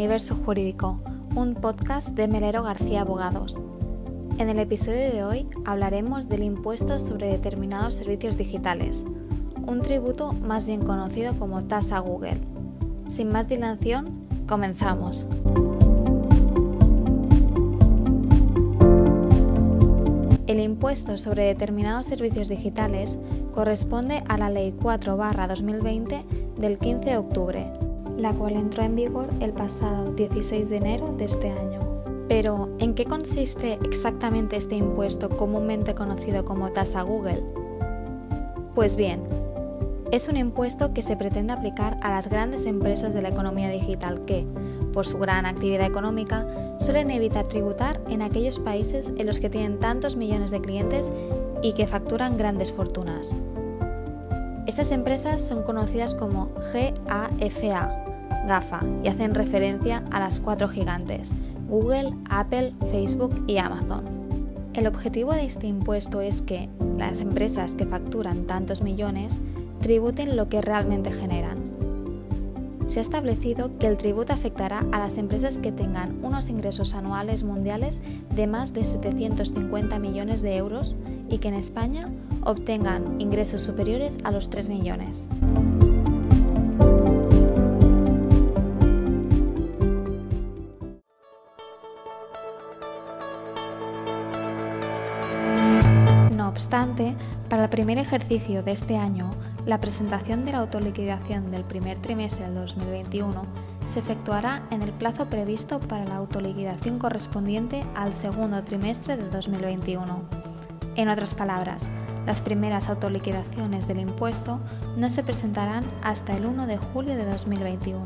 Universo Jurídico, un podcast de Melero García Abogados. En el episodio de hoy hablaremos del impuesto sobre determinados servicios digitales, un tributo más bien conocido como tasa Google. Sin más dilación, comenzamos. El impuesto sobre determinados servicios digitales corresponde a la Ley 4-2020 del 15 de octubre, la cual entró en vigor el pasado 16 de enero de este año. Pero, ¿en qué consiste exactamente este impuesto comúnmente conocido como tasa Google? Pues bien, es un impuesto que se pretende aplicar a las grandes empresas de la economía digital que, por su gran actividad económica, suelen evitar tributar en aquellos países en los que tienen tantos millones de clientes y que facturan grandes fortunas. Estas empresas son conocidas como GAFA, GAFA, y hacen referencia a las cuatro gigantes, Google, Apple, Facebook y Amazon. El objetivo de este impuesto es que las empresas que facturan tantos millones tributen lo que realmente generan. Se ha establecido que el tributo afectará a las empresas que tengan unos ingresos anuales mundiales de más de 750 millones de euros y que en España obtengan ingresos superiores a los 3 millones. No obstante, para el primer ejercicio de este año, la presentación de la autoliquidación del primer trimestre del 2021 se efectuará en el plazo previsto para la autoliquidación correspondiente al segundo trimestre de 2021. En otras palabras, las primeras autoliquidaciones del impuesto no se presentarán hasta el 1 de julio de 2021.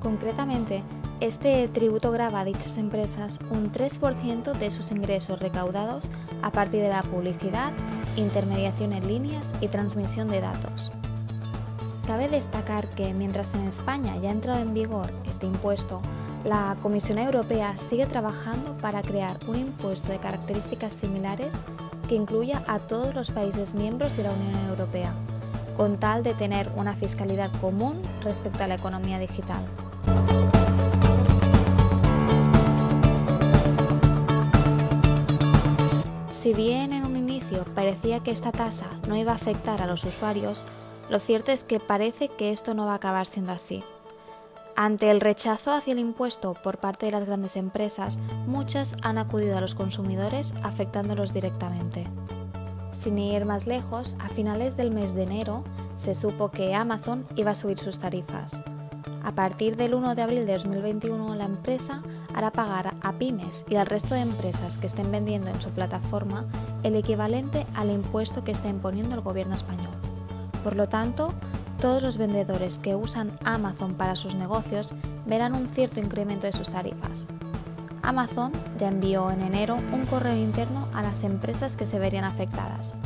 Concretamente, este tributo grava a dichas empresas un 3% de sus ingresos recaudados a partir de la publicidad, intermediación en líneas y transmisión de datos. Cabe destacar que mientras en España ya ha entrado en vigor este impuesto, la Comisión Europea sigue trabajando para crear un impuesto de características similares que incluya a todos los países miembros de la Unión Europea, con tal de tener una fiscalidad común respecto a la economía digital. Si bien en un inicio parecía que esta tasa no iba a afectar a los usuarios, lo cierto es que parece que esto no va a acabar siendo así. Ante el rechazo hacia el impuesto por parte de las grandes empresas, muchas han acudido a los consumidores afectándolos directamente. Sin ir más lejos, a finales del mes de enero se supo que Amazon iba a subir sus tarifas. A partir del 1 de abril de 2021, la empresa hará pagar a pymes y al resto de empresas que estén vendiendo en su plataforma el equivalente al impuesto que está imponiendo el gobierno español. Por lo tanto, todos los vendedores que usan Amazon para sus negocios verán un cierto incremento de sus tarifas. Amazon ya envió en enero un correo interno a las empresas que se verían afectadas.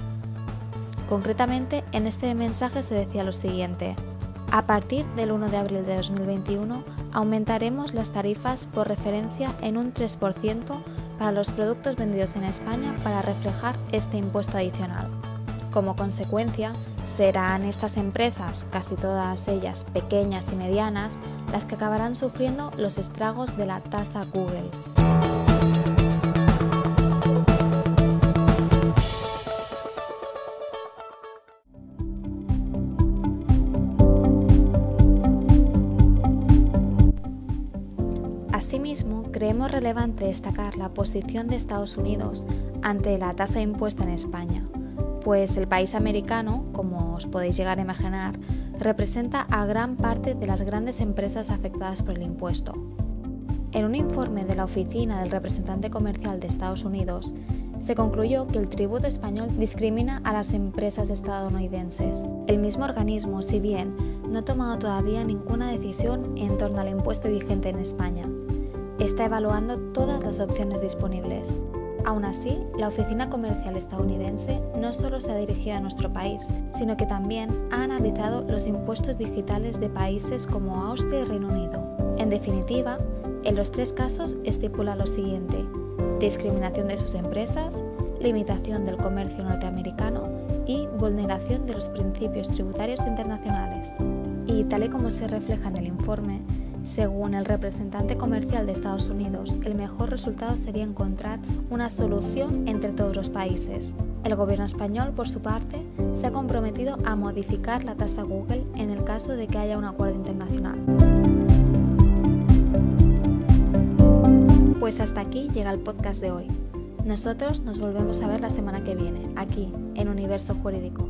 Concretamente, en este mensaje se decía lo siguiente. A partir del 1 de abril de 2021 aumentaremos las tarifas por referencia en un 3% para los productos vendidos en España para reflejar este impuesto adicional. Como consecuencia, serán estas empresas, casi todas ellas pequeñas y medianas, las que acabarán sufriendo los estragos de la tasa Google. Creemos relevante destacar la posición de Estados Unidos ante la tasa impuesta en España, pues el país americano, como os podéis llegar a imaginar, representa a gran parte de las grandes empresas afectadas por el impuesto. En un informe de la Oficina del Representante Comercial de Estados Unidos, se concluyó que el tributo español discrimina a las empresas estadounidenses. El mismo organismo, si bien no ha tomado todavía ninguna decisión en torno al impuesto vigente en España, está evaluando todas las opciones disponibles. Aún así, la Oficina Comercial estadounidense no solo se ha dirigido a nuestro país, sino que también ha analizado los impuestos digitales de países como Austria y Reino Unido. En definitiva, en los tres casos estipula lo siguiente. Discriminación de sus empresas, limitación del comercio norteamericano y vulneración de los principios tributarios internacionales. Y tal y como se refleja en el informe, Según el representante comercial de Estados Unidos, el mejor resultado sería encontrar una solución entre todos los países. El gobierno español, por su parte, se ha comprometido a modificar la tasa Google en el caso de que haya un acuerdo internacional. Pues hasta aquí llega el podcast de hoy. Nosotros nos volvemos a ver la semana que viene, aquí, en Universo Jurídico.